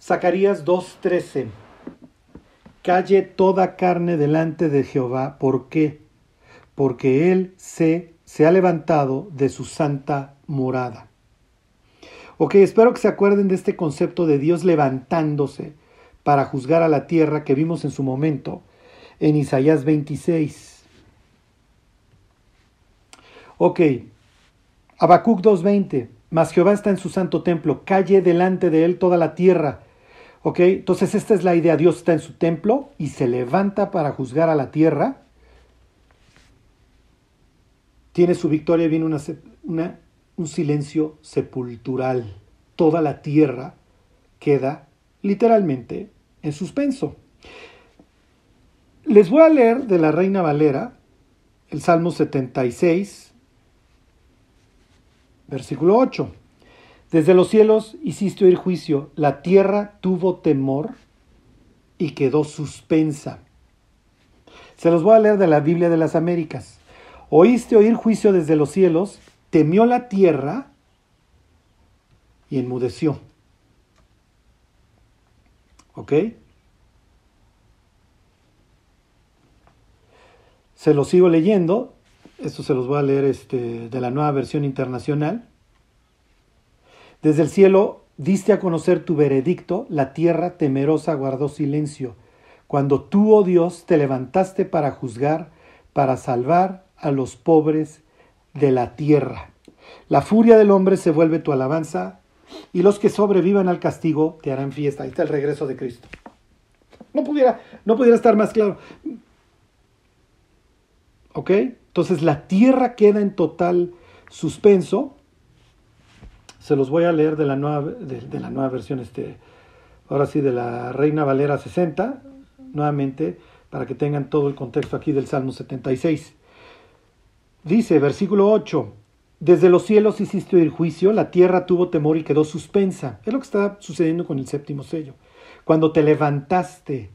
Speaker 1: Zacarías 2.13. Calle toda carne delante de Jehová. ¿Por qué? Porque Él se, se ha levantado de su santa morada. Ok, espero que se acuerden de este concepto de Dios levantándose para juzgar a la tierra que vimos en su momento en Isaías 26. Ok, Habacuc 2.20, mas Jehová está en su santo templo, calle delante de él toda la tierra. Ok, entonces esta es la idea, Dios está en su templo y se levanta para juzgar a la tierra. Tiene su victoria, viene una, un silencio sepultural. Toda la tierra queda literalmente en suspenso. Les voy a leer de la Reina Valera el Salmo 76, versículo 8. Desde los cielos hiciste oír juicio, la tierra tuvo temor y quedó suspensa. Se los voy a leer de la Biblia de las Américas. Oíste oír juicio desde los cielos, temió la tierra y enmudeció. ¿Ok? Se los sigo leyendo. Esto se los voy a leer este, de la nueva versión internacional. Desde el cielo diste a conocer tu veredicto, la tierra temerosa guardó silencio. Cuando tú, oh Dios, te levantaste para juzgar, para salvar a los pobres de la tierra. La furia del hombre se vuelve tu alabanza, y los que sobrevivan al castigo te harán fiesta. Ahí está el regreso de Cristo. No pudiera, no pudiera estar más claro. ¿Ok? Entonces la tierra queda en total suspenso. Se los voy a leer de la nueva, de, la nueva versión, este, ahora sí, de la Reina Valera 60, nuevamente, para que tengan todo el contexto aquí del Salmo 76. Dice, versículo 8, desde los cielos hiciste oír juicio, la tierra tuvo temor y quedó suspensa. Es lo que está sucediendo con el séptimo sello. Cuando te levantaste,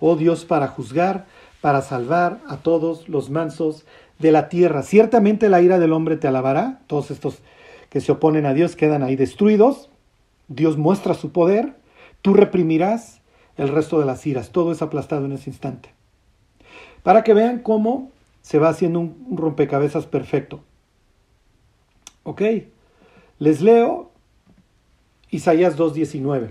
Speaker 1: oh Dios, para juzgar, para salvar a todos los mansos de la tierra. Ciertamente la ira del hombre te alabará, todos estos que se oponen a Dios quedan ahí destruidos, Dios muestra su poder, tú reprimirás el resto de las iras, todo es aplastado en ese instante. Para que vean cómo se va haciendo un, rompecabezas perfecto. Ok, les leo Isaías 2.19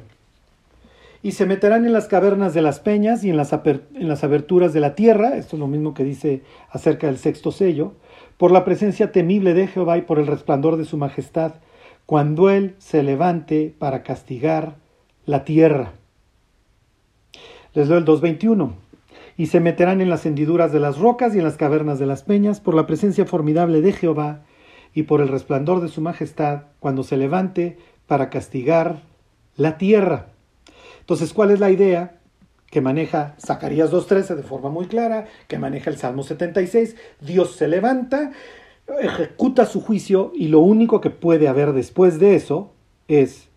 Speaker 1: y se meterán en las cavernas de las peñas y en las, en las aberturas de la tierra, esto es lo mismo que dice acerca del sexto sello, por la presencia temible de Jehová y por el resplandor de su majestad, cuando Él se levante para castigar la tierra. Les leo el 2.21. Y se meterán en las hendiduras de las rocas y en las cavernas de las peñas, por la presencia formidable de Jehová y por el resplandor de su majestad, cuando se levante para castigar la tierra. Entonces, ¿cuál es la idea? que maneja Zacarías 2.13 de forma muy clara, que maneja el Salmo 76, Dios se levanta, ejecuta su juicio y lo único que puede haber después de eso es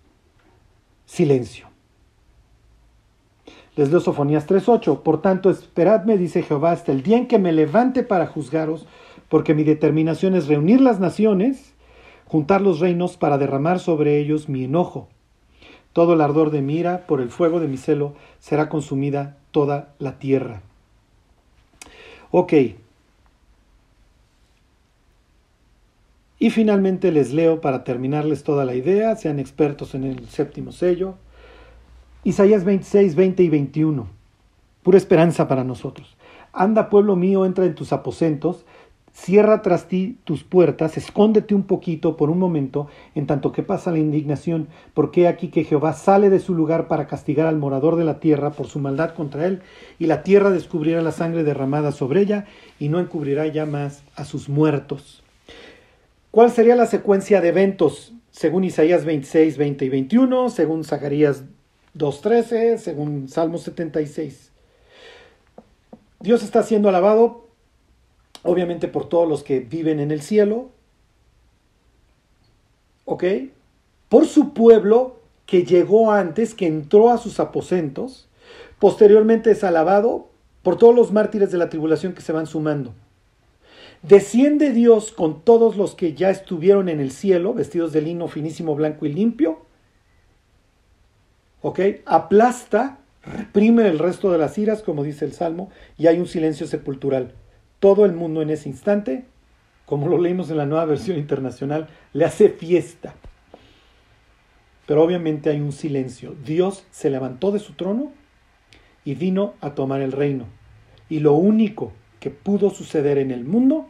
Speaker 1: silencio. Les leo Sofonías 3.8, por tanto esperadme, dice Jehová, hasta el día en que me levante para juzgaros, porque mi determinación es reunir las naciones, juntar los reinos para derramar sobre ellos mi enojo todo el ardor de mi ira, por el fuego de mi celo, será consumida toda la tierra. Ok. Y finalmente les leo para terminarles toda la idea, sean expertos en el séptimo sello. Isaías 26, 20 y 21. Pura esperanza para nosotros. Anda, pueblo mío, entra en tus aposentos, Cierra tras ti tus puertas, escóndete un poquito por un momento, en tanto que pasa la indignación, porque aquí que Jehová sale de su lugar para castigar al morador de la tierra por su maldad contra él, y la tierra descubrirá la sangre derramada sobre ella, y no encubrirá ya más a sus muertos. ¿Cuál sería la secuencia de eventos según Isaías 26, 20 y 21, según Zacarías 2.13, según Salmo 76? Dios está siendo alabado obviamente por todos los que viven en el cielo, ¿ok? Por su pueblo que llegó antes, que entró a sus aposentos, posteriormente es alabado por todos los mártires de la tribulación que se van sumando. Desciende Dios con todos los que ya estuvieron en el cielo, vestidos de lino finísimo, blanco y limpio. ¿Ok? Aplasta, reprime el resto de las iras, como dice el Salmo, y hay un silencio sepultural todo el mundo en ese instante, como lo leímos en la nueva versión internacional, le hace fiesta. Pero obviamente hay un silencio. Dios se levantó de su trono y vino a tomar el reino. Y lo único que pudo suceder en el mundo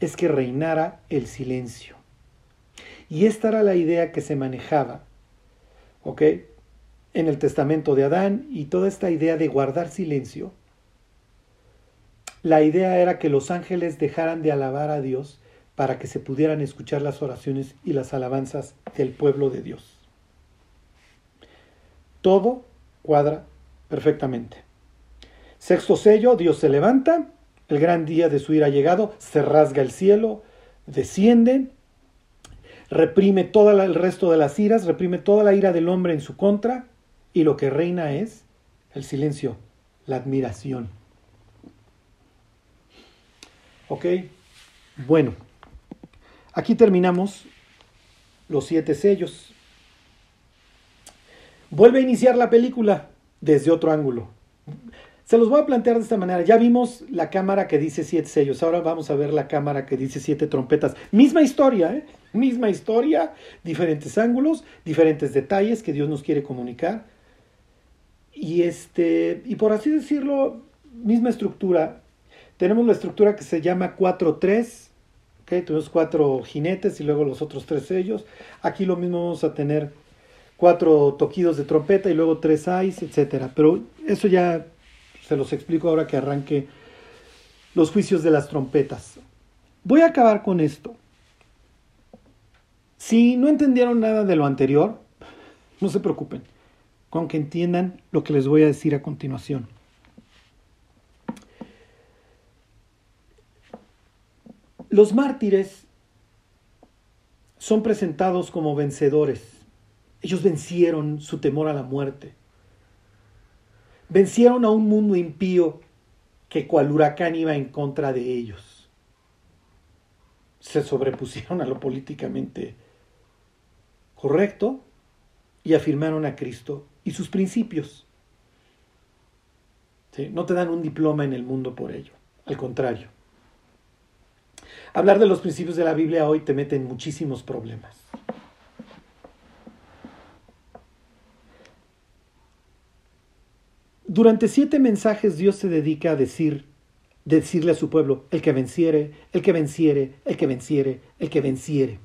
Speaker 1: es que reinara el silencio. Y esta era la idea que se manejaba, ¿ok? En el testamento de Adán y toda esta idea de guardar silencio la idea era que los ángeles dejaran de alabar a Dios para que se pudieran escuchar las oraciones y las alabanzas del pueblo de Dios. Todo cuadra perfectamente. Sexto sello, Dios se levanta, el gran día de su ira ha llegado, se rasga el cielo, desciende, reprime todo el resto de las iras, reprime toda la ira del hombre en su contra, y lo que reina es El silencio, la admiración. ¿Ok? Bueno, aquí terminamos los siete sellos. Vuelve a iniciar la película desde otro ángulo. Se los voy a plantear de esta manera. Ya vimos la cámara que dice siete sellos. Ahora vamos a ver la cámara que dice siete trompetas. Misma historia, ¿eh? Misma historia, diferentes ángulos, diferentes detalles que Dios nos quiere comunicar. Y este, y por así decirlo, misma estructura. Tenemos la estructura que se llama 4-3. ¿okay? Tenemos cuatro jinetes y luego los otros tres sellos. Aquí lo mismo vamos a tener cuatro toquidos de trompeta y luego tres ais, etcétera. Pero eso ya se los explico ahora que arranque los juicios de las trompetas. Voy a acabar con esto. Si no entendieron nada de lo anterior, no se preocupen, con que entiendan lo que les voy a decir a continuación. Los mártires son presentados como vencedores ellos vencieron su temor a la muerte. Vencieron a un mundo impío que cual huracán iba en contra de ellos. Se sobrepusieron a lo políticamente correcto y afirmaron a Cristo y sus principios. No te dan un diploma en el mundo por ello, al contrario. Hablar de los principios de la Biblia hoy te mete en muchísimos problemas. Durante siete mensajes Dios se dedica a decir, decirle a su pueblo, el que venciere, el que venciere, el que venciere, el que venciere.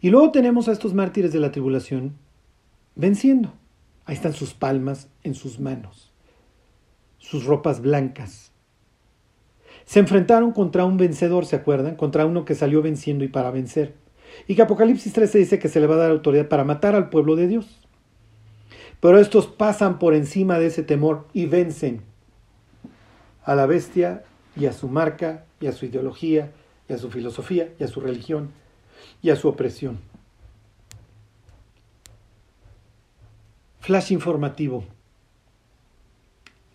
Speaker 1: Y luego tenemos a estos mártires de la tribulación venciendo. Ahí están sus palmas en sus manos, sus ropas blancas. Se enfrentaron contra un vencedor, ¿se acuerdan? Contra uno que salió venciendo y para vencer. Y que Apocalipsis 13 dice que se le va a dar autoridad para matar al pueblo de Dios. Pero estos pasan por encima de ese temor y vencen a la bestia y a su marca y a su ideología y a su filosofía y a su religión y a su opresión. Flash informativo.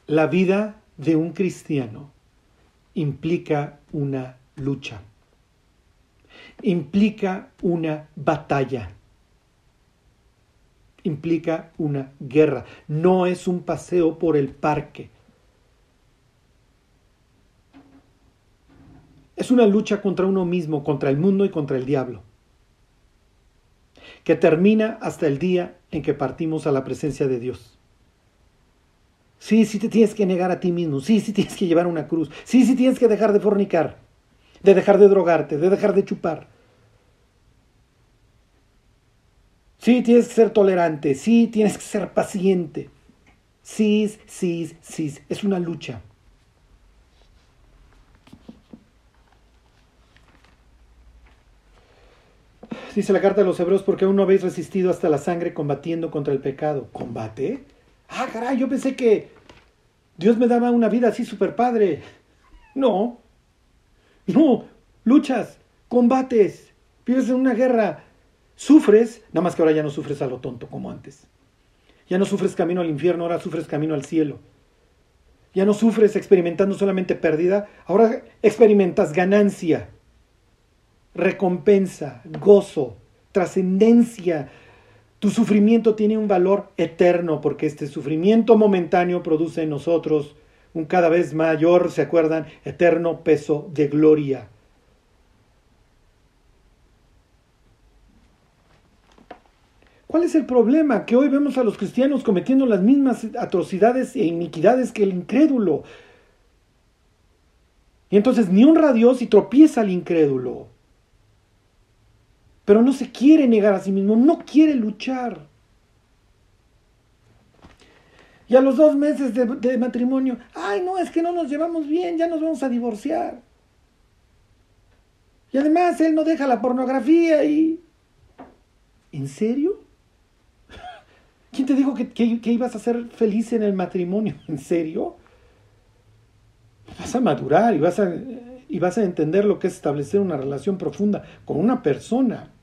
Speaker 1: La vida de un cristiano implica una lucha, implica una batalla implica una guerra, no es un paseo por el parque. Es una lucha contra uno mismo, contra el mundo y contra el diablo, que termina hasta el día en que partimos a la presencia de Dios. Sí, sí te tienes que negar a ti mismo, sí, sí tienes que llevar una cruz, sí, sí tienes que dejar de fornicar, de dejar de drogarte, de dejar de chupar, Sí, tienes que ser tolerante, sí, tienes que ser paciente. Sí, sí, sí, es una lucha. Dice la carta de los hebreos, porque aún no habéis resistido hasta la sangre combatiendo contra el pecado. ¿Combate? Ah, caray, yo pensé que Dios me daba una vida así super padre. No, no, luchas, combates, vives en una guerra, Sufres, nada más que ahora ya no sufres a lo tonto como antes. Ya no sufres camino al infierno, ahora sufres camino al cielo. Ya no sufres experimentando solamente pérdida, ahora experimentas ganancia, recompensa, gozo, trascendencia. Tu sufrimiento tiene un valor eterno porque este sufrimiento momentáneo produce en nosotros un cada vez mayor, ¿se acuerdan? Eterno peso de gloria. ¿Cuál es el problema? Que hoy vemos a los cristianos cometiendo las mismas atrocidades e iniquidades que el incrédulo. Y entonces ni honra a Dios y tropieza al incrédulo. Pero no se quiere negar a sí mismo, no quiere luchar. Y a los dos meses de, matrimonio, ay no, es que no nos llevamos bien, ya nos vamos a divorciar. Y además él no deja la pornografía y... ¿En serio? ¿Quién te dijo que, ibas a ser feliz en el matrimonio? ¿En serio? Vas a madurar y vas a, y vas a entender lo que es establecer una relación profunda con una persona.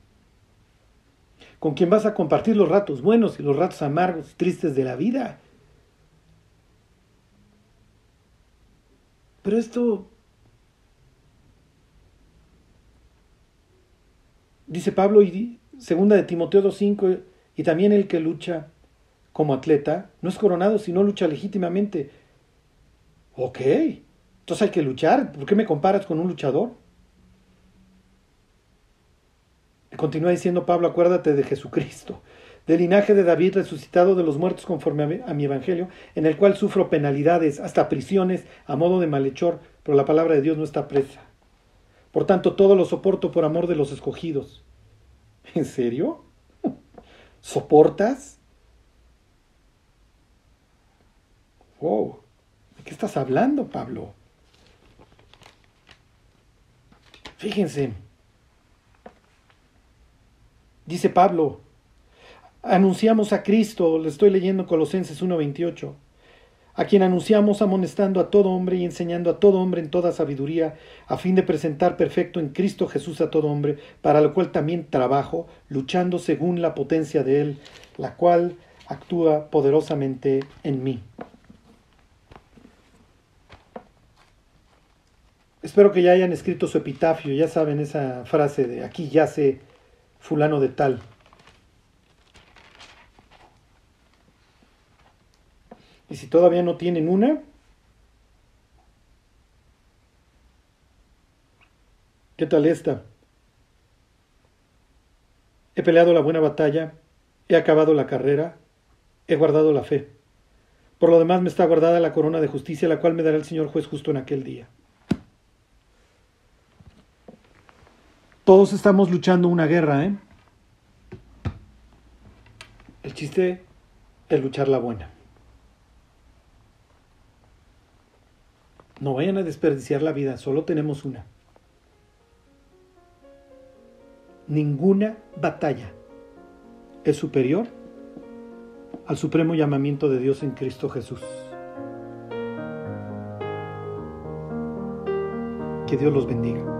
Speaker 1: Con quien vas a compartir los ratos buenos y los ratos amargos y tristes de la vida. Pero esto, dice Pablo, y segunda de Timoteo 2.5, y también el que lucha como atleta no es coronado si no lucha legítimamente. Ok, entonces hay que luchar. ¿Por qué me comparas con un luchador? Continúa diciendo Pablo, acuérdate de Jesucristo, del linaje de David resucitado de los muertos conforme a mi evangelio, en el cual sufro penalidades, hasta prisiones, a modo de malhechor, pero la palabra de Dios no está presa. Por tanto, todo lo soporto por amor de los escogidos. ¿En serio? ¿Soportas? Wow, ¿de qué estás hablando, Pablo? Fíjense, Dice Pablo, anunciamos a Cristo, le estoy leyendo Colosenses 1:28, a quien anunciamos amonestando a todo hombre y enseñando a todo hombre en toda sabiduría, a fin de presentar perfecto en Cristo Jesús a todo hombre, para lo cual también trabajo, luchando según la potencia de Él, la cual actúa poderosamente en mí. Espero que ya hayan escrito su epitafio, ya saben esa frase de aquí yace fulano de tal. Y si todavía no tienen una, ¿qué tal esta? He peleado la buena batalla, he acabado la carrera, he guardado la fe. Por lo demás me está guardada la corona de justicia, la cual me dará el Señor juez justo en aquel día. Todos estamos luchando una guerra, ¿eh? El chiste es luchar la buena. No vayan a desperdiciar la vida, solo tenemos una. Ninguna batalla es superior al supremo llamamiento de Dios en Cristo Jesús. Que Dios los bendiga.